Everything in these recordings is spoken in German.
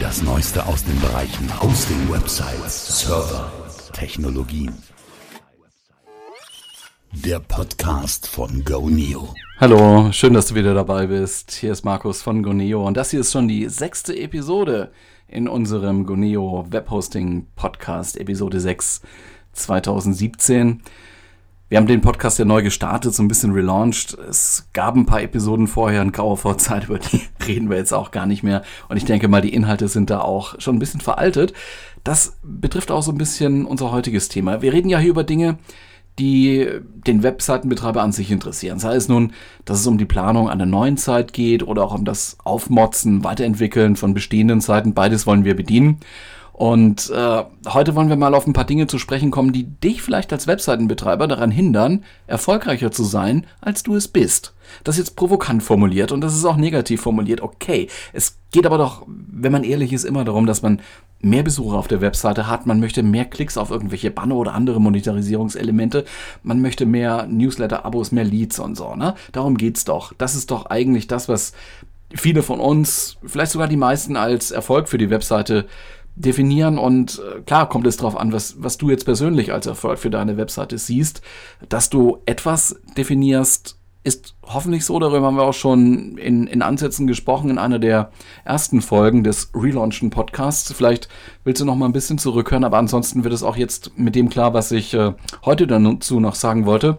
Das Neueste aus den Bereichen Hosting, Websites, Server, Technologien. Der Podcast von GoNeo. Hallo, schön, dass du wieder dabei bist. Hier ist Markus von GoNeo und das hier ist schon die sechste Episode in unserem GoNeo Webhosting Podcast, Episode 6 2017. Wir haben den Podcast ja neu gestartet, so ein bisschen relaunched. Es gab ein paar Episoden vorher in grauer Vorzeit, über die reden wir jetzt auch gar nicht mehr. Und ich denke mal, die Inhalte sind da auch schon ein bisschen veraltet. Das betrifft auch so ein bisschen unser heutiges Thema. Wir reden ja hier über Dinge, die den Webseitenbetreiber an sich interessieren. Sei es nun, dass es um die Planung einer neuen Zeit geht oder auch um das Aufmotzen, Weiterentwickeln von bestehenden Seiten. Beides wollen wir bedienen. Und äh, heute wollen wir mal auf ein paar Dinge zu sprechen kommen, die dich vielleicht als Webseitenbetreiber daran hindern, erfolgreicher zu sein, als du es bist. Das ist jetzt provokant formuliert und das ist auch negativ formuliert. Okay, es geht aber doch, wenn man ehrlich ist, immer darum, dass man mehr Besucher auf der Webseite hat, man möchte mehr Klicks auf irgendwelche Banner oder andere Monetarisierungselemente, man möchte mehr Newsletter-Abos, mehr Leads und so, ne? Darum geht's doch. Das ist doch eigentlich das, was viele von uns, vielleicht sogar die meisten als Erfolg für die Webseite definieren und äh, klar kommt es darauf an, was, was du jetzt persönlich als Erfolg für deine Webseite siehst. Dass du etwas definierst, ist hoffentlich so, darüber haben wir auch schon in, in Ansätzen gesprochen in einer der ersten Folgen des Relaunchen Podcasts. Vielleicht willst du noch mal ein bisschen zurückhören, aber ansonsten wird es auch jetzt mit dem klar, was ich äh, heute dazu noch sagen wollte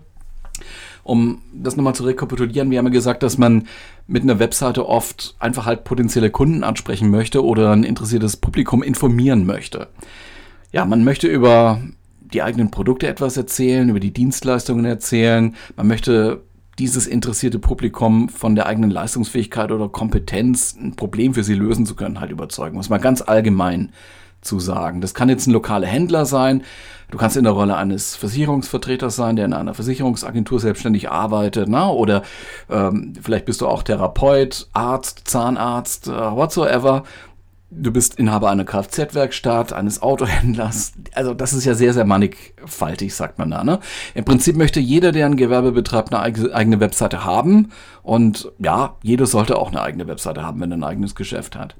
um das nochmal zu rekapitulieren, wir haben ja gesagt, dass man mit einer Webseite oft einfach halt potenzielle Kunden ansprechen möchte oder ein interessiertes Publikum informieren möchte. Ja, man möchte über die eigenen Produkte etwas erzählen, über die Dienstleistungen erzählen. Man möchte dieses interessierte Publikum von der eigenen Leistungsfähigkeit oder Kompetenz, ein Problem für sie lösen zu können, halt überzeugen. Muss man ganz allgemein zu sagen. Das kann jetzt ein lokaler Händler sein. Du kannst in der Rolle eines Versicherungsvertreters sein, der in einer Versicherungsagentur selbstständig arbeitet, na? oder ähm, vielleicht bist du auch Therapeut, Arzt, Zahnarzt, äh, whatsoever. Du bist Inhaber einer Kfz-Werkstatt, eines Autohändlers. Also das ist ja sehr, sehr mannigfaltig, sagt man da. Ne? Im Prinzip möchte jeder, der ein Gewerbe betreibt, eine eigene Webseite haben. Und ja, jeder sollte auch eine eigene Webseite haben, wenn er ein eigenes Geschäft hat.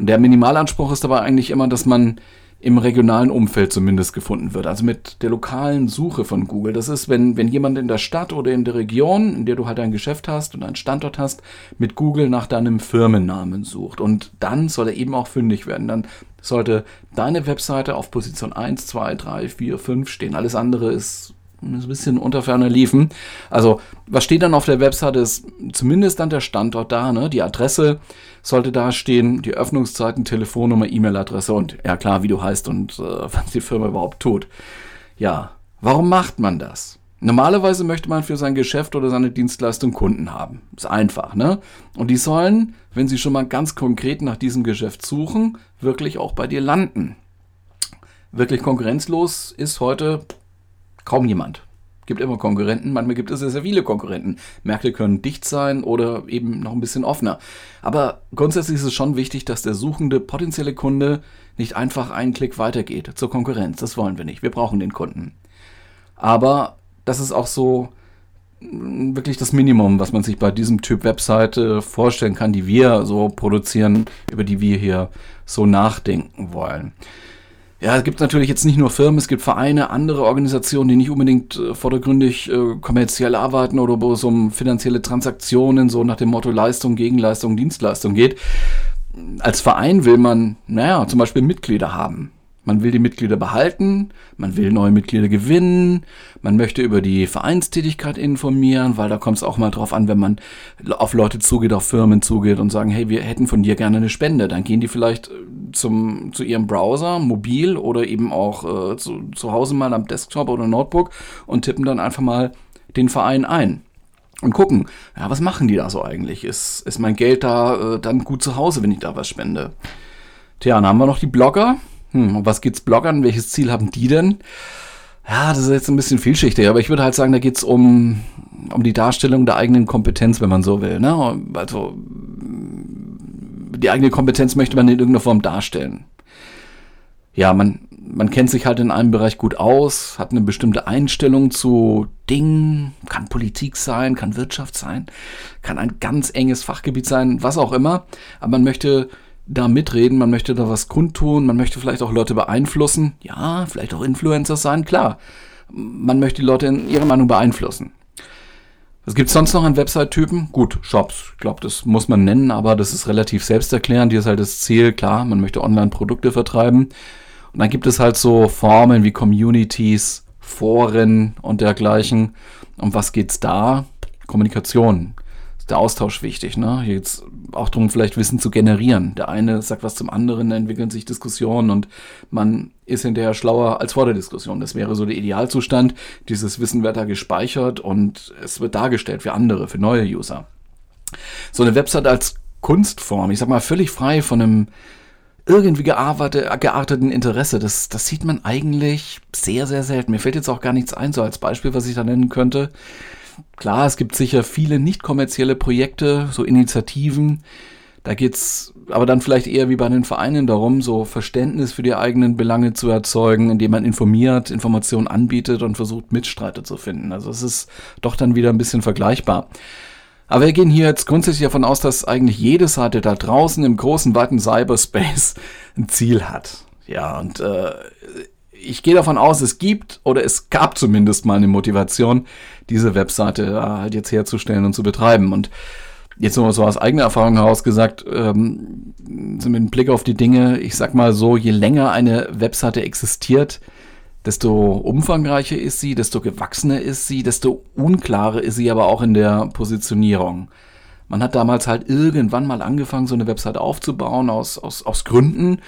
Und der Minimalanspruch ist aber eigentlich immer, dass man im regionalen Umfeld zumindest gefunden wird. Also mit der lokalen Suche von Google. Das ist, wenn, wenn jemand in der Stadt oder in der Region, in der du halt ein Geschäft hast und einen Standort hast, mit Google nach deinem Firmennamen sucht. Und dann soll er eben auch fündig werden. Dann sollte deine Webseite auf Position 1, 2, 3, 4, 5 stehen. Alles andere ist ein bisschen unter ferner liefen. Also, was steht dann auf der Webseite, ist zumindest dann der Standort da, ne? Die Adresse sollte da stehen, die Öffnungszeiten, Telefonnummer, E-Mail-Adresse und ja klar, wie du heißt und äh, was die Firma überhaupt tut. Ja, warum macht man das? Normalerweise möchte man für sein Geschäft oder seine Dienstleistung Kunden haben. Ist einfach, ne? Und die sollen, wenn sie schon mal ganz konkret nach diesem Geschäft suchen, wirklich auch bei dir landen. Wirklich konkurrenzlos ist heute kaum jemand. Gibt immer Konkurrenten, manchmal gibt es sehr, sehr viele Konkurrenten. Märkte können dicht sein oder eben noch ein bisschen offener. Aber grundsätzlich ist es schon wichtig, dass der suchende potenzielle Kunde nicht einfach einen Klick weitergeht zur Konkurrenz. Das wollen wir nicht. Wir brauchen den Kunden. Aber das ist auch so mm, wirklich das Minimum, was man sich bei diesem Typ Webseite vorstellen kann, die wir so produzieren, über die wir hier so nachdenken wollen. Ja, es gibt natürlich jetzt nicht nur Firmen, es gibt Vereine, andere Organisationen, die nicht unbedingt äh, vordergründig äh, kommerziell arbeiten oder wo es um finanzielle Transaktionen so nach dem Motto Leistung, Gegenleistung, Dienstleistung geht. Als Verein will man, naja, zum Beispiel Mitglieder haben. Man will die Mitglieder behalten, man will neue Mitglieder gewinnen, man möchte über die Vereinstätigkeit informieren, weil da kommt es auch mal drauf an, wenn man auf Leute zugeht, auf Firmen zugeht und sagen, hey, wir hätten von dir gerne eine Spende. Dann gehen die vielleicht äh, zum, zu ihrem Browser, mobil oder eben auch äh, zu, zu Hause mal am Desktop oder Notebook und tippen dann einfach mal den Verein ein und gucken, ja, was machen die da so eigentlich? Ist, ist mein Geld da äh, dann gut zu Hause, wenn ich da was spende? Tja, dann haben wir noch die Blogger. Hm, und was geht's Bloggern? Welches Ziel haben die denn? Ja, das ist jetzt ein bisschen vielschichtig, aber ich würde halt sagen, da geht's um, um die Darstellung der eigenen Kompetenz, wenn man so will. Ne? Also die eigene Kompetenz möchte man in irgendeiner Form darstellen. Ja, man, man kennt sich halt in einem Bereich gut aus, hat eine bestimmte Einstellung zu Dingen, kann Politik sein, kann Wirtschaft sein, kann ein ganz enges Fachgebiet sein, was auch immer, aber man möchte da mitreden, man möchte da was kundtun, man möchte vielleicht auch Leute beeinflussen. Ja, vielleicht auch Influencer sein, klar. Man möchte die Leute in ihrer Meinung beeinflussen. Was gibt es sonst noch an Website-Typen? Gut, Shops. Ich glaube, das muss man nennen, aber das ist relativ selbsterklärend. Hier ist halt das Ziel, klar, man möchte Online-Produkte vertreiben. Und dann gibt es halt so Formen wie Communities, Foren und dergleichen. Um was geht's da? Kommunikation. Der Austausch wichtig, ne? Hier geht's auch darum, vielleicht Wissen zu generieren. Der eine sagt was zum anderen, entwickeln sich Diskussionen und man ist hinterher schlauer als vor der Diskussion. Das wäre so der Idealzustand. Dieses Wissen wird da gespeichert und es wird dargestellt für andere, für neue User. So eine Website als Kunstform, ich sag mal, völlig frei von einem irgendwie geartete, gearteten Interesse. Das, das sieht man eigentlich sehr, sehr selten. Mir fällt jetzt auch gar nichts ein, so als Beispiel, was ich da nennen könnte. Klar, es gibt sicher viele nicht kommerzielle Projekte, so Initiativen. Da geht's aber dann vielleicht eher wie bei den Vereinen darum, so Verständnis für die eigenen Belange zu erzeugen, indem man informiert, Informationen anbietet und versucht, Mitstreiter zu finden. Also es ist doch dann wieder ein bisschen vergleichbar. Aber wir gehen hier jetzt grundsätzlich davon aus, dass eigentlich jede Seite da draußen im großen, weiten Cyberspace ein Ziel hat. Ja, und äh, ich gehe davon aus, es gibt oder es gab zumindest mal eine Motivation, diese Webseite halt jetzt herzustellen und zu betreiben. Und jetzt nur so aus eigener Erfahrung heraus gesagt, ähm, so mit Blick auf die Dinge, ich sag mal so, je länger eine Webseite existiert, desto umfangreicher ist sie, desto gewachsener ist sie, desto unklarer ist sie aber auch in der Positionierung. Man hat damals halt irgendwann mal angefangen, so eine Website aufzubauen aus, aus, aus Gründen.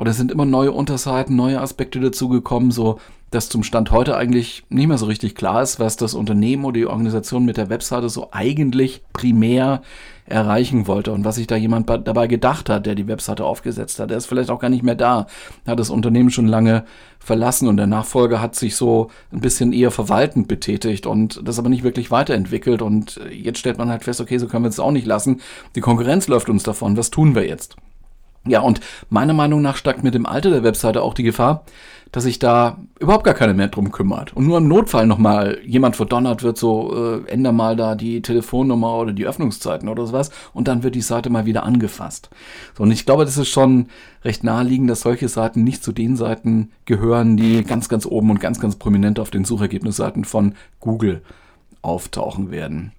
Und es sind immer neue Unterseiten, neue Aspekte dazugekommen, so dass zum Stand heute eigentlich nicht mehr so richtig klar ist, was das Unternehmen oder die Organisation mit der Webseite so eigentlich primär erreichen wollte und was sich da jemand dabei gedacht hat, der die Webseite aufgesetzt hat. Der ist vielleicht auch gar nicht mehr da, hat das Unternehmen schon lange verlassen und der Nachfolger hat sich so ein bisschen eher verwaltend betätigt und das aber nicht wirklich weiterentwickelt und jetzt stellt man halt fest, okay, so können wir es auch nicht lassen. Die Konkurrenz läuft uns davon. Was tun wir jetzt? Ja, und meiner Meinung nach steigt mit dem Alter der Webseite auch die Gefahr, dass sich da überhaupt gar keiner mehr drum kümmert. Und nur im Notfall nochmal jemand verdonnert wird, so äh, änder mal da die Telefonnummer oder die Öffnungszeiten oder sowas und dann wird die Seite mal wieder angefasst. So, und ich glaube, das ist schon recht naheliegend, dass solche Seiten nicht zu den Seiten gehören, die ganz, ganz oben und ganz, ganz prominent auf den Suchergebnisseiten von Google auftauchen werden.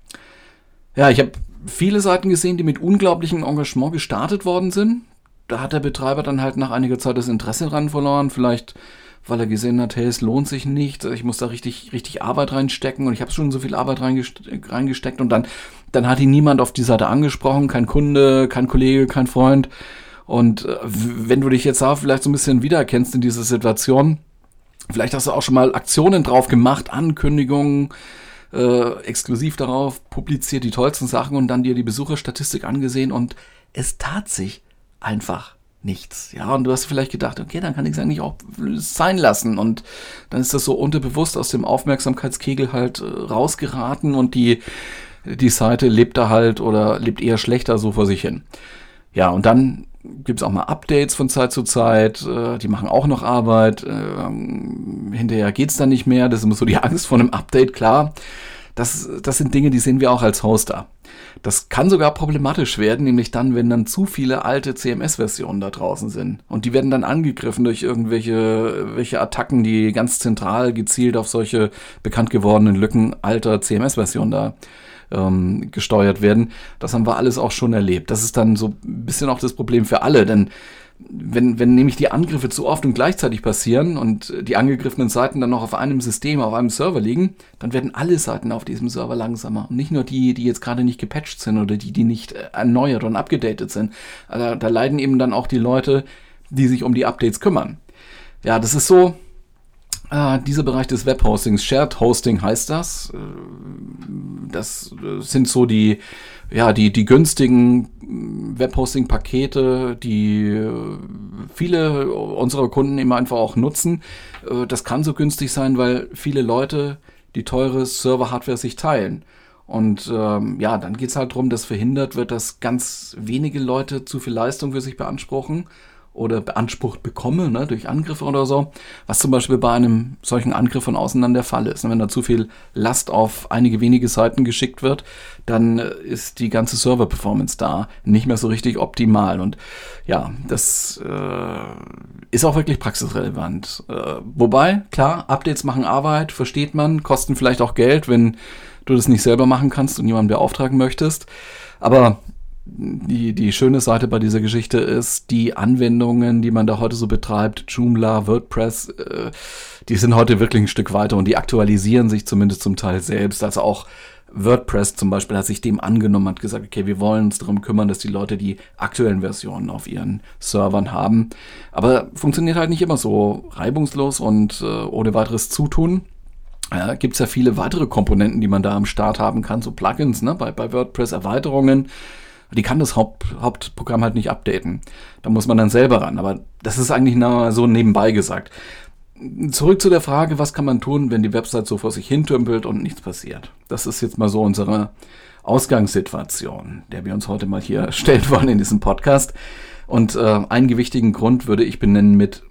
Ja, ich habe viele Seiten gesehen, die mit unglaublichem Engagement gestartet worden sind. Da hat der Betreiber dann halt nach einiger Zeit das Interesse dran verloren. Vielleicht weil er gesehen hat, hey, es lohnt sich nicht, ich muss da richtig, richtig Arbeit reinstecken. Und ich habe schon so viel Arbeit reingesteckt. Und dann, dann hat ihn niemand auf die Seite angesprochen, kein Kunde, kein Kollege, kein Freund. Und äh, wenn du dich jetzt auch vielleicht so ein bisschen wiedererkennst in dieser Situation, vielleicht hast du auch schon mal Aktionen drauf gemacht, Ankündigungen, äh, exklusiv darauf, publiziert die tollsten Sachen und dann dir die Besucherstatistik angesehen. Und es tat sich einfach nichts. Ja, und du hast vielleicht gedacht, okay, dann kann ich es eigentlich auch sein lassen. Und dann ist das so unterbewusst aus dem Aufmerksamkeitskegel halt äh, rausgeraten und die, die Seite lebt da halt oder lebt eher schlechter so vor sich hin. Ja, und dann gibt es auch mal Updates von Zeit zu Zeit, äh, die machen auch noch Arbeit. Äh, hinterher geht's dann nicht mehr, das ist immer so die Angst vor einem Update, klar. Das, das sind Dinge, die sehen wir auch als Hoster. Das kann sogar problematisch werden, nämlich dann, wenn dann zu viele alte CMS-Versionen da draußen sind. Und die werden dann angegriffen durch irgendwelche welche Attacken, die ganz zentral gezielt auf solche bekannt gewordenen Lücken alter CMS-Versionen da ähm, gesteuert werden. Das haben wir alles auch schon erlebt. Das ist dann so ein bisschen auch das Problem für alle, denn wenn, wenn nämlich die Angriffe zu oft und gleichzeitig passieren und die angegriffenen Seiten dann noch auf einem System, auf einem Server liegen, dann werden alle Seiten auf diesem Server langsamer. Und nicht nur die, die jetzt gerade nicht gepatcht sind oder die, die nicht äh, erneuert und abgedatet sind. Also da leiden eben dann auch die Leute, die sich um die Updates kümmern. Ja, das ist so, äh, dieser Bereich des Webhostings, Shared Hosting heißt das. Äh, das sind so die, ja, die, die günstigen Webhosting-Pakete, die äh, viele unserer Kunden immer einfach auch nutzen. Äh, das kann so günstig sein, weil viele Leute die teure Server-Hardware sich teilen. Und ähm, ja, dann geht es halt darum, dass verhindert wird, dass ganz wenige Leute zu viel Leistung für sich beanspruchen oder beansprucht bekomme, ne, durch Angriffe oder so, was zum Beispiel bei einem solchen Angriff von außen dann der Fall ist. Wenn da zu viel Last auf einige wenige Seiten geschickt wird, dann äh, ist die ganze Server-Performance da nicht mehr so richtig optimal. Und ja, das äh, ist auch wirklich praxisrelevant. Äh, wobei, klar, Updates machen Arbeit, versteht man, kosten vielleicht auch Geld, wenn du das nicht selber machen kannst und jemanden beauftragen möchtest. Aber die, die schöne Seite bei dieser Geschichte ist, die Anwendungen, die man da heute so betreibt, Joomla, WordPress, äh, die sind heute wirklich ein Stück weiter und die aktualisieren sich zumindest zum Teil selbst. Also auch WordPress zum Beispiel hat sich dem angenommen, hat gesagt, okay, wir wollen uns darum kümmern, dass die Leute die aktuellen Versionen auf ihren Servern haben. Aber funktioniert halt nicht immer so reibungslos und äh, ohne weiteres Zutun. Ja, Gibt es ja viele weitere Komponenten, die man da am Start haben kann, so Plugins, ne? bei, bei WordPress Erweiterungen die kann das Haupt, Hauptprogramm halt nicht updaten. Da muss man dann selber ran. Aber das ist eigentlich so nebenbei gesagt. Zurück zu der Frage, was kann man tun, wenn die Website so vor sich hintümpelt und nichts passiert? Das ist jetzt mal so unsere Ausgangssituation, der wir uns heute mal hier stellen wollen in diesem Podcast. Und äh, einen gewichtigen Grund würde ich benennen mit,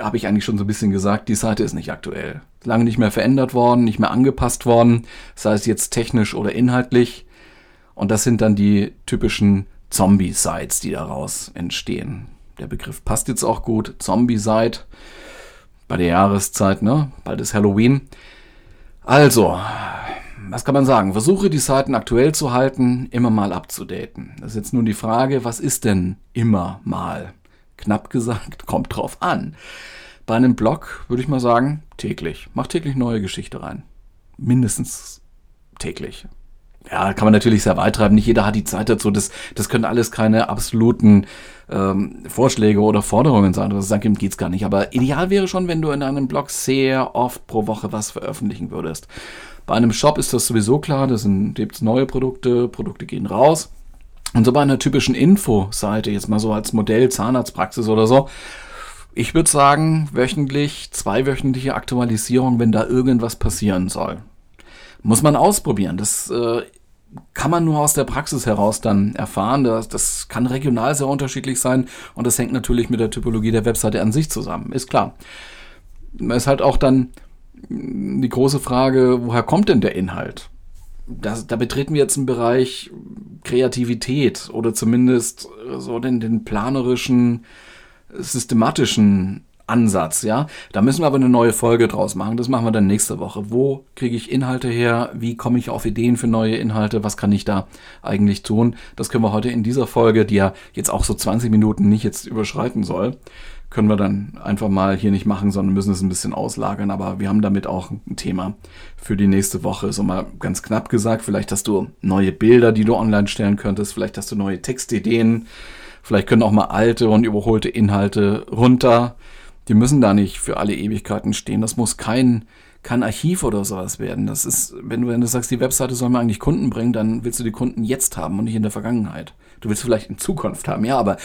habe ich eigentlich schon so ein bisschen gesagt, die Seite ist nicht aktuell. Lange nicht mehr verändert worden, nicht mehr angepasst worden, sei es jetzt technisch oder inhaltlich. Und das sind dann die typischen Zombie-Sites, die daraus entstehen. Der Begriff passt jetzt auch gut. Zombie-Site bei der Jahreszeit, ne? Bald ist Halloween. Also, was kann man sagen? Versuche die Seiten aktuell zu halten, immer mal abzudaten. Das ist jetzt nun die Frage, was ist denn immer mal? Knapp gesagt, kommt drauf an. Bei einem Blog würde ich mal sagen, täglich. Mach täglich neue Geschichte rein. Mindestens täglich ja, kann man natürlich sehr weit treiben. Nicht jeder hat die Zeit dazu. Das, das können alles keine absoluten ähm, Vorschläge oder Forderungen sein. Das sagt ihm geht's gar nicht. Aber ideal wäre schon, wenn du in einem Blog sehr oft pro Woche was veröffentlichen würdest. Bei einem Shop ist das sowieso klar. Da gibt neue Produkte, Produkte gehen raus. Und so bei einer typischen Info-Seite, jetzt mal so als Modell Zahnarztpraxis oder so, ich würde sagen, wöchentlich, zweiwöchentliche Aktualisierung, wenn da irgendwas passieren soll. Muss man ausprobieren. Das äh, kann man nur aus der Praxis heraus dann erfahren. Das, das kann regional sehr unterschiedlich sein und das hängt natürlich mit der Typologie der Webseite an sich zusammen, ist klar. Es ist halt auch dann die große Frage, woher kommt denn der Inhalt? Das, da betreten wir jetzt einen Bereich Kreativität oder zumindest so den, den planerischen, systematischen Ansatz, ja. Da müssen wir aber eine neue Folge draus machen. Das machen wir dann nächste Woche. Wo kriege ich Inhalte her? Wie komme ich auf Ideen für neue Inhalte? Was kann ich da eigentlich tun? Das können wir heute in dieser Folge, die ja jetzt auch so 20 Minuten nicht jetzt überschreiten soll, können wir dann einfach mal hier nicht machen, sondern müssen es ein bisschen auslagern. Aber wir haben damit auch ein Thema für die nächste Woche. So mal ganz knapp gesagt, vielleicht hast du neue Bilder, die du online stellen könntest. Vielleicht hast du neue Textideen. Vielleicht können auch mal alte und überholte Inhalte runter die müssen da nicht für alle Ewigkeiten stehen. Das muss kein, kein Archiv oder sowas werden. Das ist, wenn du, wenn du sagst, die Webseite soll mir eigentlich Kunden bringen, dann willst du die Kunden jetzt haben und nicht in der Vergangenheit. Du willst vielleicht in Zukunft haben, ja, aber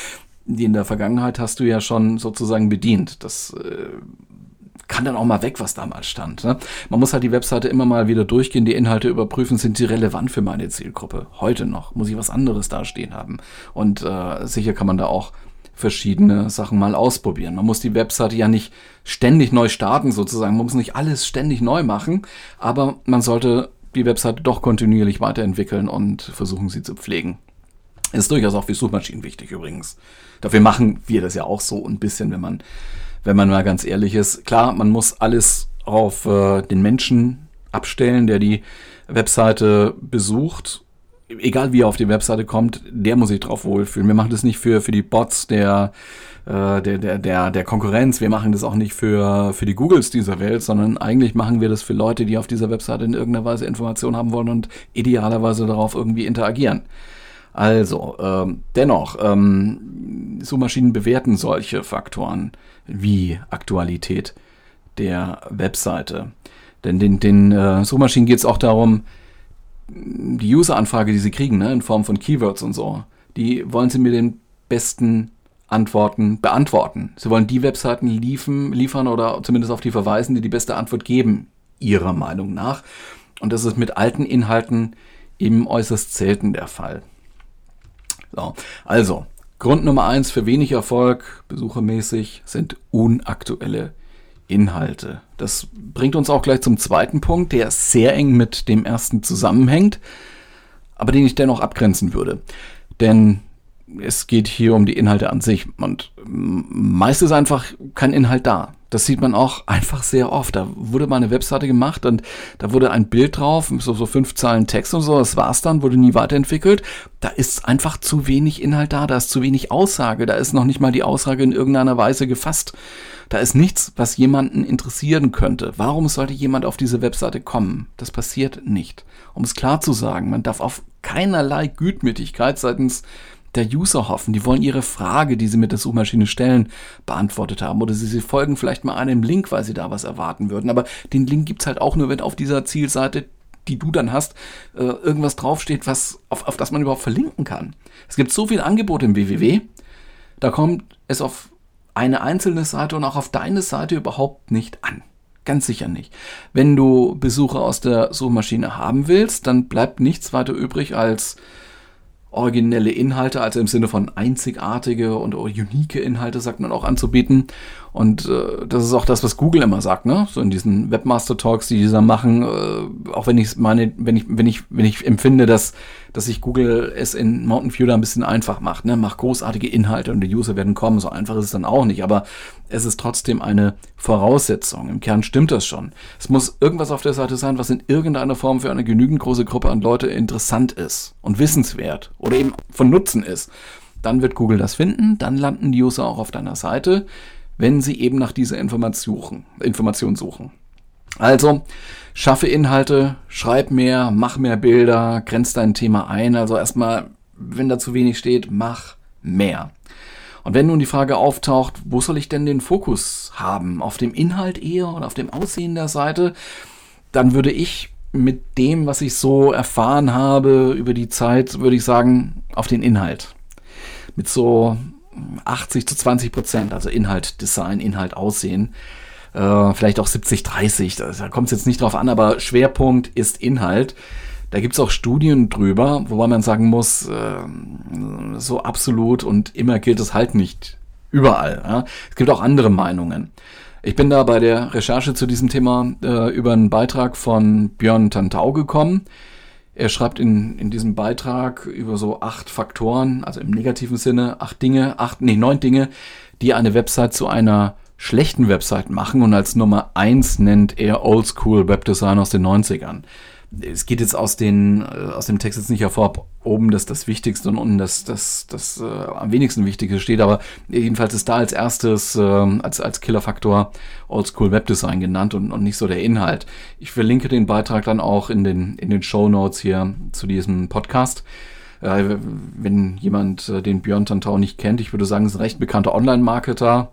die in der Vergangenheit hast du ja schon sozusagen bedient. Das äh, kann dann auch mal weg, was damals stand. Ne? Man muss halt die Webseite immer mal wieder durchgehen, die Inhalte überprüfen, sind sie relevant für meine Zielgruppe? Heute noch. Muss ich was anderes dastehen haben? Und äh, sicher kann man da auch verschiedene Sachen mal ausprobieren. Man muss die Webseite ja nicht ständig neu starten sozusagen. Man muss nicht alles ständig neu machen, aber man sollte die Webseite doch kontinuierlich weiterentwickeln und versuchen sie zu pflegen. Ist durchaus auch für Suchmaschinen wichtig übrigens. Dafür machen wir das ja auch so ein bisschen, wenn man, wenn man mal ganz ehrlich ist. Klar, man muss alles auf äh, den Menschen abstellen, der die Webseite besucht egal wie er auf die Webseite kommt, der muss sich drauf wohlfühlen. Wir machen das nicht für, für die Bots der, äh, der, der, der, der Konkurrenz. Wir machen das auch nicht für, für die Googles dieser Welt, sondern eigentlich machen wir das für Leute, die auf dieser Webseite in irgendeiner Weise Informationen haben wollen und idealerweise darauf irgendwie interagieren. Also, ähm, dennoch, ähm, Suchmaschinen bewerten solche Faktoren wie Aktualität der Webseite. Denn den, den äh, Suchmaschinen geht es auch darum, die User-Anfrage, die sie kriegen, ne, in Form von Keywords und so, die wollen sie mir den besten Antworten beantworten. Sie wollen die Webseiten liefen, liefern oder zumindest auf die verweisen, die die beste Antwort geben, ihrer Meinung nach. Und das ist mit alten Inhalten eben äußerst selten der Fall. So, also, Grund Nummer eins für wenig Erfolg, besuchermäßig, sind unaktuelle Inhalte. Das bringt uns auch gleich zum zweiten Punkt, der sehr eng mit dem ersten zusammenhängt, aber den ich dennoch abgrenzen würde. Denn es geht hier um die Inhalte an sich und meist ist einfach kein Inhalt da. Das sieht man auch einfach sehr oft. Da wurde mal eine Webseite gemacht und da wurde ein Bild drauf, so, so fünf Zeilen Text und so, das war's dann, wurde nie weiterentwickelt. Da ist einfach zu wenig Inhalt da, da ist zu wenig Aussage, da ist noch nicht mal die Aussage in irgendeiner Weise gefasst. Da ist nichts, was jemanden interessieren könnte. Warum sollte jemand auf diese Webseite kommen? Das passiert nicht. Um es klar zu sagen, man darf auf keinerlei Gütmütigkeit seitens der User hoffen. Die wollen ihre Frage, die sie mit der Suchmaschine stellen, beantwortet haben. Oder sie, sie folgen vielleicht mal einem Link, weil sie da was erwarten würden. Aber den Link gibt's halt auch nur, wenn auf dieser Zielseite, die du dann hast, äh, irgendwas draufsteht, was, auf, auf das man überhaupt verlinken kann. Es gibt so viele Angebote im www, da kommt es auf eine einzelne Seite und auch auf deine Seite überhaupt nicht an. Ganz sicher nicht. Wenn du Besucher aus der Suchmaschine haben willst, dann bleibt nichts weiter übrig als originelle Inhalte, also im Sinne von einzigartige und unique Inhalte, sagt man auch anzubieten. Und äh, das ist auch das, was Google immer sagt, ne? So in diesen Webmaster Talks, die dieser machen, äh, auch wenn ich meine, wenn ich, wenn ich, wenn ich empfinde, dass, dass sich Google es in Mountain View da ein bisschen einfach macht, ne? Macht großartige Inhalte und die User werden kommen. So einfach ist es dann auch nicht, aber es ist trotzdem eine Voraussetzung. Im Kern stimmt das schon. Es muss irgendwas auf der Seite sein, was in irgendeiner Form für eine genügend große Gruppe an Leute interessant ist und wissenswert oder eben von Nutzen ist. Dann wird Google das finden, dann landen die User auch auf deiner Seite wenn sie eben nach dieser Information suchen. Also, schaffe Inhalte, schreib mehr, mach mehr Bilder, grenz dein Thema ein. Also erstmal, wenn da zu wenig steht, mach mehr. Und wenn nun die Frage auftaucht, wo soll ich denn den Fokus haben? Auf dem Inhalt eher oder auf dem Aussehen der Seite? Dann würde ich mit dem, was ich so erfahren habe über die Zeit, würde ich sagen, auf den Inhalt. Mit so 80 zu 20 Prozent, also Inhalt, Design, Inhalt, Aussehen. Äh, vielleicht auch 70, 30, da, da kommt es jetzt nicht drauf an, aber Schwerpunkt ist Inhalt. Da gibt es auch Studien drüber, wobei man sagen muss, äh, so absolut und immer gilt es halt nicht überall. Ja? Es gibt auch andere Meinungen. Ich bin da bei der Recherche zu diesem Thema äh, über einen Beitrag von Björn Tantau gekommen. Er schreibt in, in diesem Beitrag über so acht Faktoren, also im negativen Sinne, acht Dinge, acht, nee, neun Dinge, die eine Website zu einer schlechten Website machen. Und als Nummer eins nennt er Oldschool Webdesign aus den 90ern es geht jetzt aus, den, äh, aus dem Text jetzt nicht hervor, ob oben das das Wichtigste und unten das, das, das äh, am wenigsten Wichtige steht, aber jedenfalls ist da als erstes, äh, als, als Killerfaktor Oldschool Webdesign genannt und, und nicht so der Inhalt. Ich verlinke den Beitrag dann auch in den, in den Show Notes hier zu diesem Podcast. Äh, wenn jemand äh, den Björn Tantau nicht kennt, ich würde sagen, ist ein recht bekannter Online-Marketer,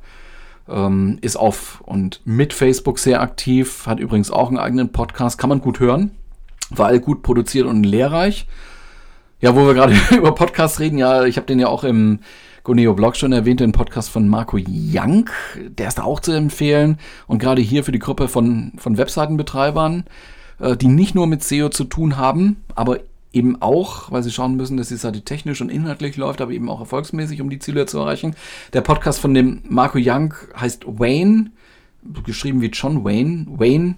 ähm, ist auf und mit Facebook sehr aktiv, hat übrigens auch einen eigenen Podcast, kann man gut hören weil gut produziert und lehrreich. Ja, wo wir gerade über Podcasts reden, ja, ich habe den ja auch im Goneo Blog schon erwähnt, den Podcast von Marco Young. Der ist da auch zu empfehlen. Und gerade hier für die Gruppe von, von Webseitenbetreibern, äh, die nicht nur mit SEO zu tun haben, aber eben auch, weil sie schauen müssen, dass die Seite technisch und inhaltlich läuft, aber eben auch erfolgsmäßig, um die Ziele zu erreichen. Der Podcast von dem Marco Young heißt Wayne, geschrieben wie John Wayne. Wayne,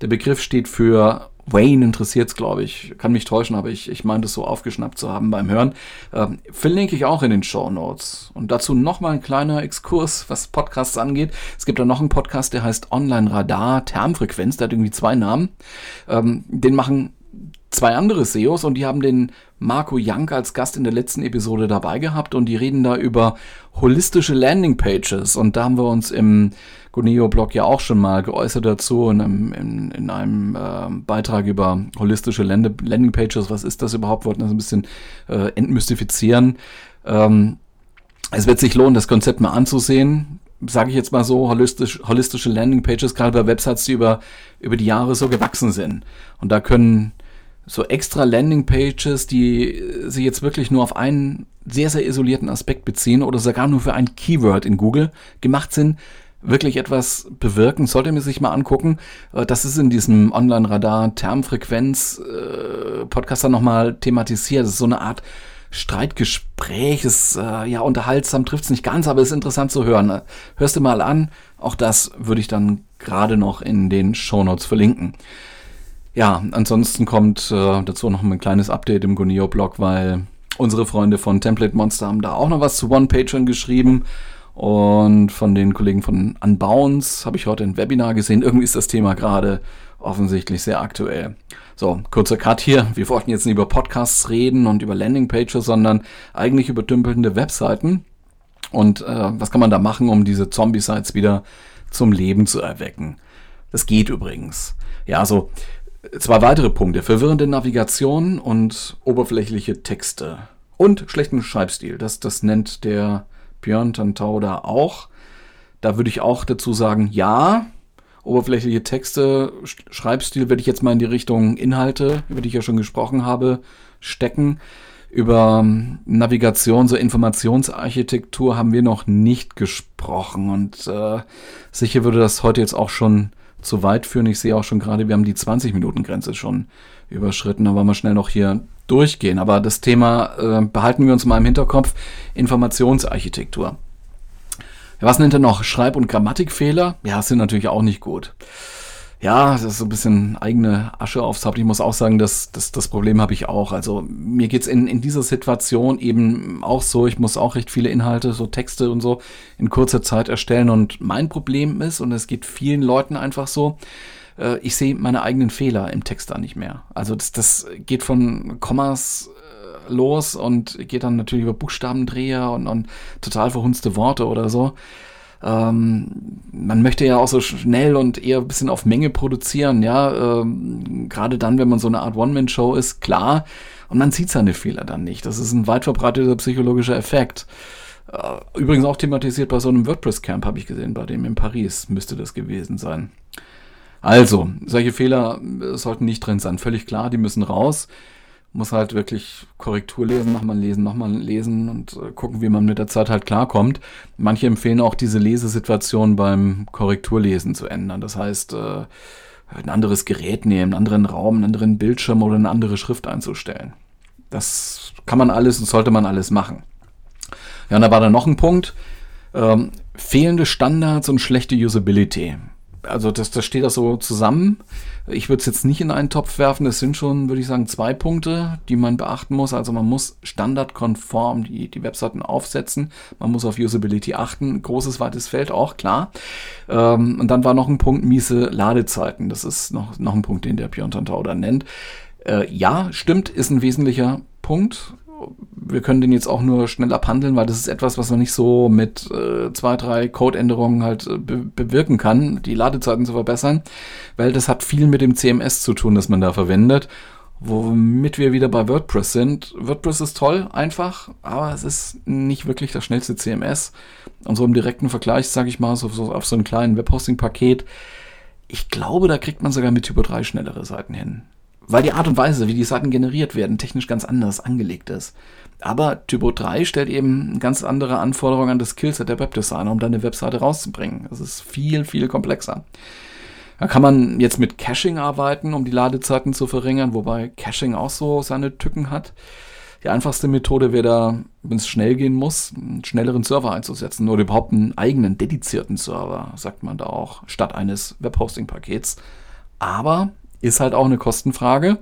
der Begriff steht für Wayne interessiert es, glaube ich. Kann mich täuschen, aber ich, ich meine das so aufgeschnappt zu haben beim Hören. Ähm, verlinke ich auch in den Show Notes. Und dazu nochmal ein kleiner Exkurs, was Podcasts angeht. Es gibt da noch einen Podcast, der heißt Online Radar Termfrequenz. Der hat irgendwie zwei Namen. Ähm, den machen zwei andere SEOs und die haben den Marco Young als Gast in der letzten Episode dabei gehabt und die reden da über holistische Landing Pages und da haben wir uns im Goneo-Blog ja auch schon mal geäußert dazu in einem, in, in einem äh, Beitrag über holistische Land Landing Pages. Was ist das überhaupt? Wollten das ein bisschen äh, entmystifizieren. Ähm, es wird sich lohnen, das Konzept mal anzusehen sage ich jetzt mal so, holistisch, holistische Landingpages, gerade bei Websites, die über, über die Jahre so gewachsen sind. Und da können so extra Landingpages, die sich jetzt wirklich nur auf einen sehr, sehr isolierten Aspekt beziehen oder sogar nur für ein Keyword in Google gemacht sind, wirklich etwas bewirken, sollte man sich mal angucken. Äh, das ist in diesem Online-Radar Termfrequenz äh, dann nochmal thematisiert. Das ist so eine Art Streitgespräch. Ist äh, ja unterhaltsam, trifft es nicht ganz, aber ist interessant zu hören. Hörst du mal an. Auch das würde ich dann gerade noch in den Shownotes verlinken. Ja, ansonsten kommt äh, dazu noch ein kleines Update im Guneo-Blog, weil unsere Freunde von Template Monster haben da auch noch was zu One-Pagern geschrieben. Und von den Kollegen von Unbounce habe ich heute ein Webinar gesehen. Irgendwie ist das Thema gerade offensichtlich sehr aktuell. So, kurzer Cut hier. Wir wollten jetzt nicht über Podcasts reden und über Landingpages, sondern eigentlich über dümpelnde Webseiten. Und äh, was kann man da machen, um diese Zombie-Sites wieder zum Leben zu erwecken? Das geht übrigens. Ja, also zwei weitere Punkte. Verwirrende Navigation und oberflächliche Texte. Und schlechten Schreibstil. Das, das nennt der Björn Tantau da auch. Da würde ich auch dazu sagen, ja, oberflächliche Texte, Schreibstil würde ich jetzt mal in die Richtung Inhalte, über die ich ja schon gesprochen habe, stecken. Über ähm, Navigation, so Informationsarchitektur haben wir noch nicht gesprochen und äh, sicher würde das heute jetzt auch schon zu weit führen. Ich sehe auch schon gerade, wir haben die 20-Minuten-Grenze schon überschritten. Da wollen wir schnell noch hier durchgehen. Aber das Thema äh, behalten wir uns mal im Hinterkopf. Informationsarchitektur. Ja, was nennt er noch? Schreib- und Grammatikfehler? Ja, sind natürlich auch nicht gut. Ja, das ist so ein bisschen eigene Asche aufs Haupt. Ich muss auch sagen, dass, dass das Problem habe ich auch. Also mir geht's in, in dieser Situation eben auch so, ich muss auch recht viele Inhalte, so Texte und so in kurzer Zeit erstellen. Und mein Problem ist, und es geht vielen Leuten einfach so, äh, ich sehe meine eigenen Fehler im Text da nicht mehr. Also das, das geht von Kommas äh, los und geht dann natürlich über Buchstabendreher und, und total verhunzte Worte oder so. Ähm, man möchte ja auch so schnell und eher ein bisschen auf Menge produzieren, ja. Ähm, Gerade dann, wenn man so eine Art One-Man-Show ist, klar. Und man sieht seine Fehler dann nicht. Das ist ein weit verbreiteter psychologischer Effekt. Äh, übrigens auch thematisiert bei so einem WordPress-Camp, habe ich gesehen, bei dem in Paris müsste das gewesen sein. Also, solche Fehler äh, sollten nicht drin sein. Völlig klar, die müssen raus muss halt wirklich Korrektur lesen, nochmal lesen, nochmal lesen und äh, gucken, wie man mit der Zeit halt klarkommt. Manche empfehlen auch diese Lesesituation beim Korrekturlesen zu ändern. Das heißt, äh, ein anderes Gerät nehmen, einen anderen Raum, einen anderen Bildschirm oder eine andere Schrift einzustellen. Das kann man alles und sollte man alles machen. Ja, und da war dann noch ein Punkt. Ähm, fehlende Standards und schlechte Usability also das, das steht da so zusammen. Ich würde es jetzt nicht in einen Topf werfen. Das sind schon, würde ich sagen, zwei Punkte, die man beachten muss. Also man muss standardkonform die, die Webseiten aufsetzen. Man muss auf Usability achten. Großes, weites Feld auch, klar. Ähm, und dann war noch ein Punkt, miese Ladezeiten. Das ist noch, noch ein Punkt, den der Björn Tantau da nennt. Äh, ja, stimmt, ist ein wesentlicher Punkt wir können den jetzt auch nur schnell abhandeln, weil das ist etwas, was man nicht so mit äh, zwei, drei Codeänderungen halt äh, be bewirken kann, die Ladezeiten zu verbessern, weil das hat viel mit dem CMS zu tun, das man da verwendet. Womit wir wieder bei WordPress sind. WordPress ist toll, einfach, aber es ist nicht wirklich das schnellste CMS. Und so im direkten Vergleich, sage ich mal, so, so auf so einem kleinen Webhosting-Paket, ich glaube, da kriegt man sogar mit Typo 3 schnellere Seiten hin weil die Art und Weise, wie die Seiten generiert werden, technisch ganz anders angelegt ist. Aber Typo 3 stellt eben ganz andere Anforderungen an das Skillset der Webdesigner, um deine Webseite rauszubringen. Das ist viel, viel komplexer. Da kann man jetzt mit Caching arbeiten, um die Ladezeiten zu verringern, wobei Caching auch so seine Tücken hat. Die einfachste Methode wäre da, wenn es schnell gehen muss, einen schnelleren Server einzusetzen oder überhaupt einen eigenen dedizierten Server, sagt man da auch, statt eines Webhosting-Pakets. Aber ist halt auch eine Kostenfrage.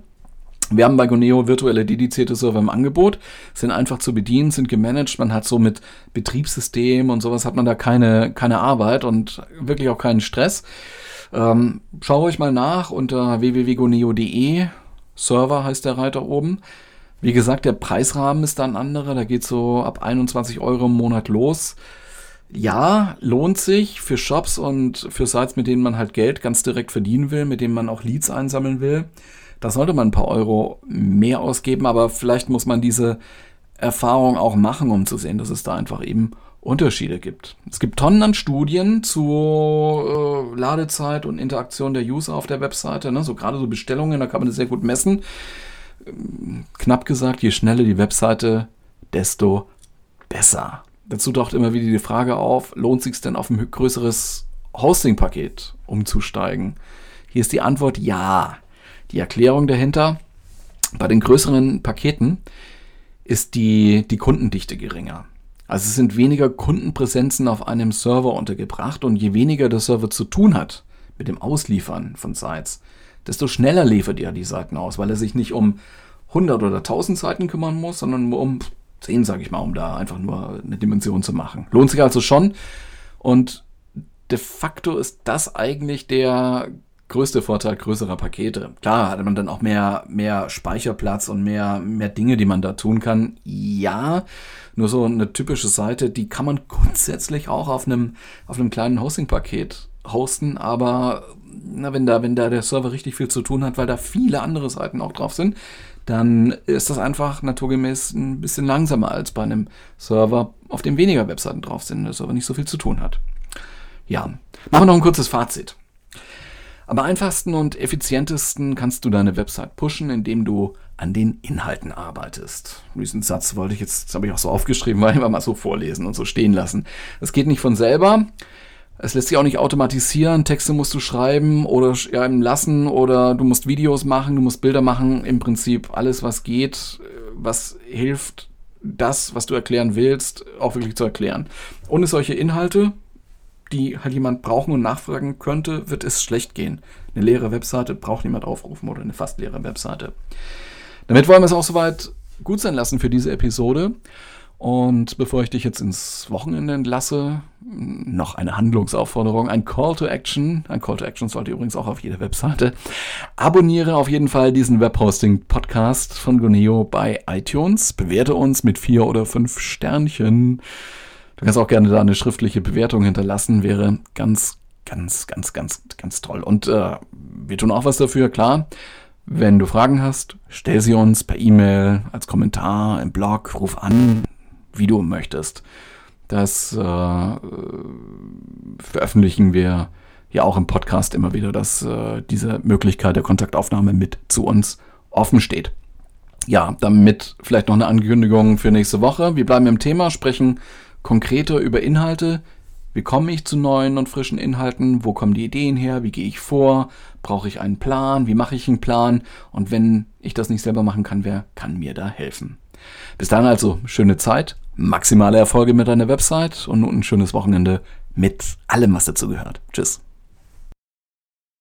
Wir haben bei Goneo virtuelle dedizierte Server im Angebot, sind einfach zu bedienen, sind gemanagt. Man hat so mit Betriebssystem und sowas hat man da keine, keine Arbeit und wirklich auch keinen Stress. Ähm, schau euch mal nach unter www.goneo.de. Server heißt der Reiter oben. Wie gesagt, der Preisrahmen ist da ein anderer. Da geht so ab 21 Euro im Monat los ja, lohnt sich für Shops und für Sites, mit denen man halt Geld ganz direkt verdienen will, mit denen man auch Leads einsammeln will. Da sollte man ein paar Euro mehr ausgeben, aber vielleicht muss man diese Erfahrung auch machen, um zu sehen, dass es da einfach eben Unterschiede gibt. Es gibt Tonnen an Studien zur äh, Ladezeit und Interaktion der User auf der Webseite. Ne? So gerade so Bestellungen, da kann man das sehr gut messen. Ähm, knapp gesagt, je schneller die Webseite, desto besser. Dazu taucht immer wieder die Frage auf, lohnt sich denn auf ein größeres Hosting-Paket umzusteigen? Hier ist die Antwort ja. Die Erklärung dahinter, bei den größeren Paketen ist die, die Kundendichte geringer. Also es sind weniger Kundenpräsenzen auf einem Server untergebracht und je weniger der Server zu tun hat mit dem Ausliefern von Sites, desto schneller liefert er die Seiten aus, weil er sich nicht um 100 oder 1000 Seiten kümmern muss, sondern um 10, sage ich mal, um da einfach nur eine Dimension zu machen. Lohnt sich also schon und de facto ist das eigentlich der größte Vorteil größerer Pakete. Klar hat man dann auch mehr, mehr Speicherplatz und mehr, mehr Dinge, die man da tun kann. Ja, nur so eine typische Seite, die kann man grundsätzlich auch auf einem, auf einem kleinen Hosting-Paket hosten, aber na, wenn, da, wenn da der Server richtig viel zu tun hat, weil da viele andere Seiten auch drauf sind, dann ist das einfach naturgemäß ein bisschen langsamer als bei einem Server, auf dem weniger Webseiten drauf sind, der Server nicht so viel zu tun hat. Ja, machen wir noch ein kurzes Fazit. Am einfachsten und effizientesten kannst du deine Website pushen, indem du an den Inhalten arbeitest. Diesen Satz wollte ich jetzt, das habe ich auch so aufgeschrieben, weil wir mal so vorlesen und so stehen lassen. Es geht nicht von selber. Es lässt sich auch nicht automatisieren. Texte musst du schreiben oder schreiben lassen oder du musst Videos machen, du musst Bilder machen. Im Prinzip alles, was geht, was hilft, das, was du erklären willst, auch wirklich zu erklären. Ohne solche Inhalte die halt jemand brauchen und nachfragen könnte, wird es schlecht gehen. Eine leere Webseite braucht niemand aufrufen oder eine fast leere Webseite. Damit wollen wir es auch soweit gut sein lassen für diese Episode. Und bevor ich dich jetzt ins Wochenende entlasse, noch eine Handlungsaufforderung, ein Call to Action. Ein Call to Action sollte übrigens auch auf jeder Webseite. Abonniere auf jeden Fall diesen Webhosting-Podcast von Goneo bei iTunes. Bewerte uns mit vier oder fünf Sternchen. Du kannst auch gerne da eine schriftliche Bewertung hinterlassen, wäre ganz, ganz, ganz, ganz, ganz toll. Und äh, wir tun auch was dafür, klar. Wenn du Fragen hast, stell sie uns per E-Mail, als Kommentar, im Blog, ruf an, wie du möchtest. Das äh, veröffentlichen wir ja auch im Podcast immer wieder, dass äh, diese Möglichkeit der Kontaktaufnahme mit zu uns offen steht. Ja, damit vielleicht noch eine Ankündigung für nächste Woche. Wir bleiben im Thema, sprechen konkreter über Inhalte. Wie komme ich zu neuen und frischen Inhalten? Wo kommen die Ideen her? Wie gehe ich vor? Brauche ich einen Plan? Wie mache ich einen Plan? Und wenn ich das nicht selber machen kann, wer kann mir da helfen? Bis dann also schöne Zeit, maximale Erfolge mit deiner Website und nun ein schönes Wochenende mit allem, was dazu gehört. Tschüss.